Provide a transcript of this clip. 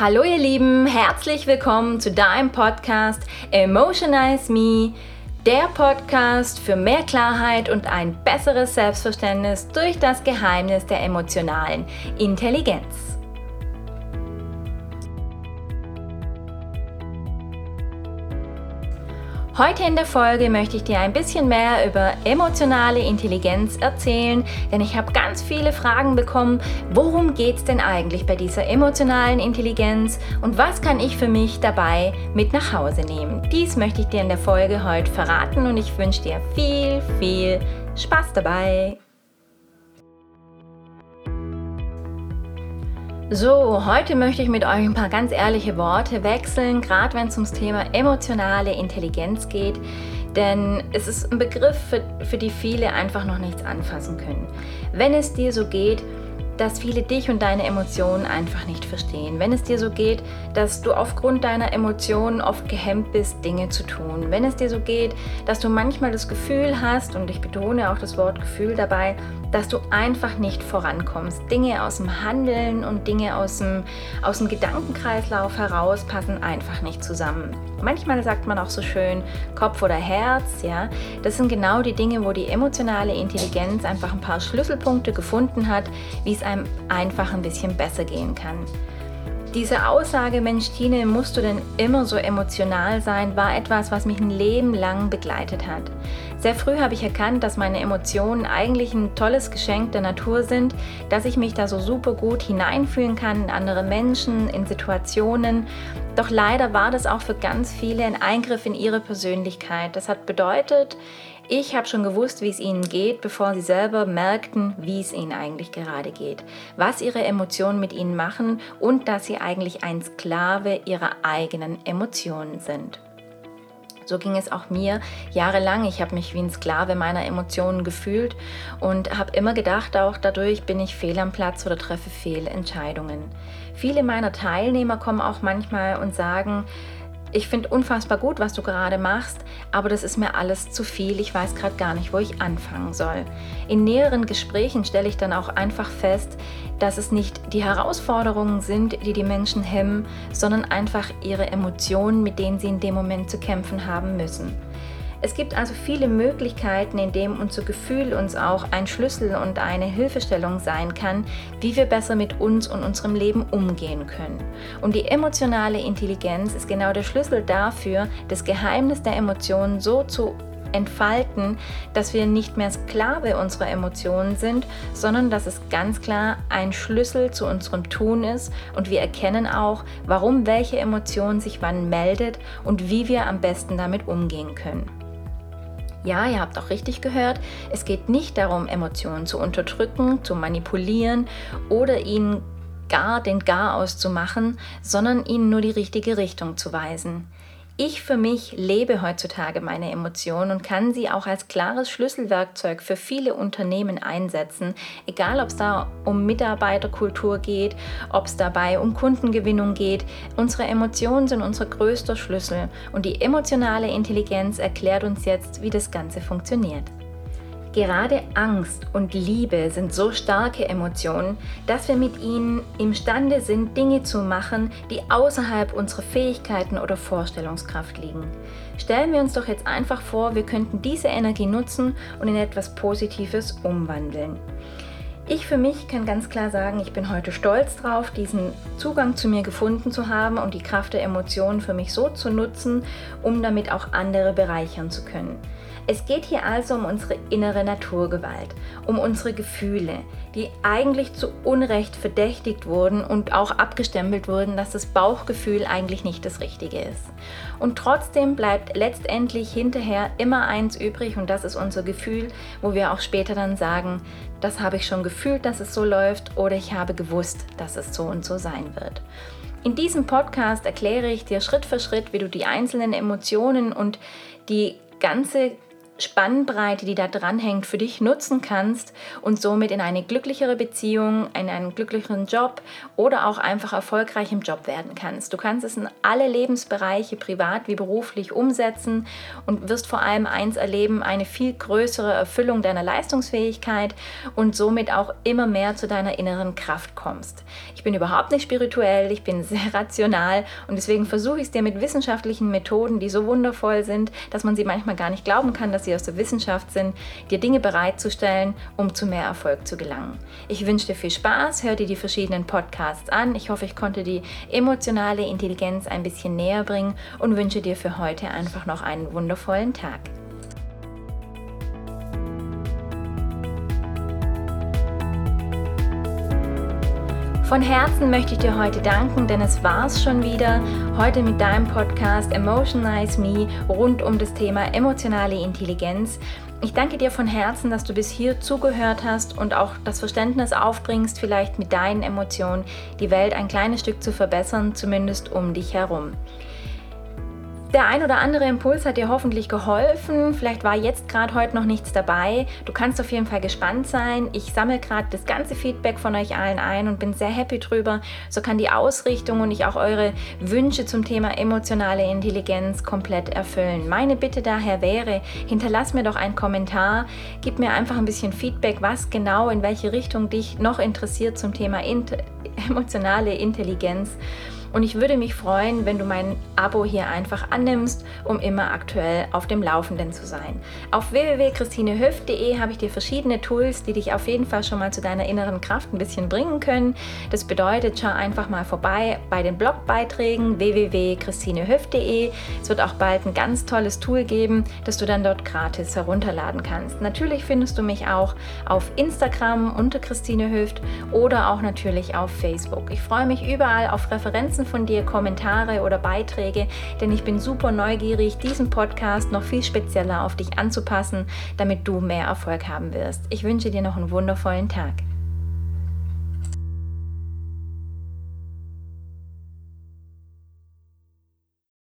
Hallo ihr Lieben, herzlich willkommen zu deinem Podcast Emotionize Me, der Podcast für mehr Klarheit und ein besseres Selbstverständnis durch das Geheimnis der emotionalen Intelligenz. Heute in der Folge möchte ich dir ein bisschen mehr über emotionale Intelligenz erzählen, denn ich habe ganz viele Fragen bekommen, worum geht es denn eigentlich bei dieser emotionalen Intelligenz und was kann ich für mich dabei mit nach Hause nehmen. Dies möchte ich dir in der Folge heute verraten und ich wünsche dir viel, viel Spaß dabei. So, heute möchte ich mit euch ein paar ganz ehrliche Worte wechseln, gerade wenn es ums Thema emotionale Intelligenz geht. Denn es ist ein Begriff, für, für die viele einfach noch nichts anfassen können. Wenn es dir so geht, dass viele dich und deine Emotionen einfach nicht verstehen. Wenn es dir so geht, dass du aufgrund deiner Emotionen oft gehemmt bist, Dinge zu tun. Wenn es dir so geht, dass du manchmal das Gefühl hast, und ich betone auch das Wort Gefühl dabei, dass du einfach nicht vorankommst. Dinge aus dem Handeln und Dinge aus dem, aus dem Gedankenkreislauf heraus passen einfach nicht zusammen. Manchmal sagt man auch so schön Kopf oder Herz, ja. Das sind genau die Dinge, wo die emotionale Intelligenz einfach ein paar Schlüsselpunkte gefunden hat, wie es einem einfach ein bisschen besser gehen kann. Diese Aussage, Mensch, Tine, musst du denn immer so emotional sein, war etwas, was mich ein Leben lang begleitet hat. Sehr früh habe ich erkannt, dass meine Emotionen eigentlich ein tolles Geschenk der Natur sind, dass ich mich da so super gut hineinfühlen kann in andere Menschen, in Situationen. Doch leider war das auch für ganz viele ein Eingriff in ihre Persönlichkeit. Das hat bedeutet, ich habe schon gewusst, wie es ihnen geht, bevor sie selber merkten, wie es ihnen eigentlich gerade geht, was ihre Emotionen mit ihnen machen und dass sie eigentlich ein Sklave ihrer eigenen Emotionen sind. So ging es auch mir jahrelang. Ich habe mich wie ein Sklave meiner Emotionen gefühlt und habe immer gedacht, auch dadurch bin ich fehl am Platz oder treffe Fehlentscheidungen. Viele meiner Teilnehmer kommen auch manchmal und sagen, ich finde unfassbar gut, was du gerade machst, aber das ist mir alles zu viel. Ich weiß gerade gar nicht, wo ich anfangen soll. In näheren Gesprächen stelle ich dann auch einfach fest, dass es nicht die Herausforderungen sind, die die Menschen hemmen, sondern einfach ihre Emotionen, mit denen sie in dem Moment zu kämpfen haben müssen. Es gibt also viele Möglichkeiten, in denen unser Gefühl uns auch ein Schlüssel und eine Hilfestellung sein kann, wie wir besser mit uns und unserem Leben umgehen können. Und die emotionale Intelligenz ist genau der Schlüssel dafür, das Geheimnis der Emotionen so zu entfalten, dass wir nicht mehr Sklave unserer Emotionen sind, sondern dass es ganz klar ein Schlüssel zu unserem Tun ist und wir erkennen auch, warum welche Emotion sich wann meldet und wie wir am besten damit umgehen können. Ja, ihr habt auch richtig gehört, es geht nicht darum, Emotionen zu unterdrücken, zu manipulieren oder ihnen gar den Garaus zu machen, sondern ihnen nur die richtige Richtung zu weisen. Ich für mich lebe heutzutage meine Emotionen und kann sie auch als klares Schlüsselwerkzeug für viele Unternehmen einsetzen, egal ob es da um Mitarbeiterkultur geht, ob es dabei um Kundengewinnung geht. Unsere Emotionen sind unser größter Schlüssel und die emotionale Intelligenz erklärt uns jetzt, wie das Ganze funktioniert. Gerade Angst und Liebe sind so starke Emotionen, dass wir mit ihnen imstande sind, Dinge zu machen, die außerhalb unserer Fähigkeiten oder Vorstellungskraft liegen. Stellen wir uns doch jetzt einfach vor, wir könnten diese Energie nutzen und in etwas Positives umwandeln. Ich für mich kann ganz klar sagen, ich bin heute stolz drauf, diesen Zugang zu mir gefunden zu haben und die Kraft der Emotionen für mich so zu nutzen, um damit auch andere bereichern zu können. Es geht hier also um unsere innere Naturgewalt, um unsere Gefühle, die eigentlich zu Unrecht verdächtigt wurden und auch abgestempelt wurden, dass das Bauchgefühl eigentlich nicht das Richtige ist. Und trotzdem bleibt letztendlich hinterher immer eins übrig und das ist unser Gefühl, wo wir auch später dann sagen, das habe ich schon gefühlt, dass es so läuft oder ich habe gewusst, dass es so und so sein wird. In diesem Podcast erkläre ich dir Schritt für Schritt, wie du die einzelnen Emotionen und die ganze Spannbreite, die da dranhängt, für dich nutzen kannst und somit in eine glücklichere Beziehung, in einen glücklicheren Job oder auch einfach erfolgreich im Job werden kannst. Du kannst es in alle Lebensbereiche, privat wie beruflich, umsetzen und wirst vor allem eins erleben, eine viel größere Erfüllung deiner Leistungsfähigkeit und somit auch immer mehr zu deiner inneren Kraft kommst. Ich bin überhaupt nicht spirituell, ich bin sehr rational und deswegen versuche ich es dir mit wissenschaftlichen Methoden, die so wundervoll sind, dass man sie manchmal gar nicht glauben kann, dass sie aus der Wissenschaft sind, dir Dinge bereitzustellen, um zu mehr Erfolg zu gelangen. Ich wünsche dir viel Spaß, hör dir die verschiedenen Podcasts an. Ich hoffe, ich konnte die emotionale Intelligenz ein bisschen näher bringen und wünsche dir für heute einfach noch einen wundervollen Tag. Von Herzen möchte ich dir heute danken, denn es war's schon wieder. Heute mit deinem Podcast Emotionize Me rund um das Thema emotionale Intelligenz. Ich danke dir von Herzen, dass du bis hier zugehört hast und auch das Verständnis aufbringst, vielleicht mit deinen Emotionen die Welt ein kleines Stück zu verbessern, zumindest um dich herum. Der ein oder andere Impuls hat dir hoffentlich geholfen. Vielleicht war jetzt gerade heute noch nichts dabei. Du kannst auf jeden Fall gespannt sein. Ich sammle gerade das ganze Feedback von euch allen ein und bin sehr happy drüber. So kann die Ausrichtung und ich auch eure Wünsche zum Thema emotionale Intelligenz komplett erfüllen. Meine Bitte daher wäre, hinterlass mir doch einen Kommentar, gib mir einfach ein bisschen Feedback, was genau in welche Richtung dich noch interessiert zum Thema emotionale Intelligenz. Und ich würde mich freuen, wenn du mein Abo hier einfach annimmst, um immer aktuell auf dem Laufenden zu sein. Auf www.christinehöft.de habe ich dir verschiedene Tools, die dich auf jeden Fall schon mal zu deiner inneren Kraft ein bisschen bringen können. Das bedeutet, schau einfach mal vorbei bei den Blogbeiträgen www.christinehöft.de. Es wird auch bald ein ganz tolles Tool geben, das du dann dort gratis herunterladen kannst. Natürlich findest du mich auch auf Instagram unter Christine Hüft oder auch natürlich auf Facebook. Ich freue mich überall auf Referenzen Referenzen von dir, Kommentare oder Beiträge, denn ich bin super neugierig, diesen Podcast noch viel spezieller auf dich anzupassen, damit du mehr Erfolg haben wirst. Ich wünsche dir noch einen wundervollen Tag.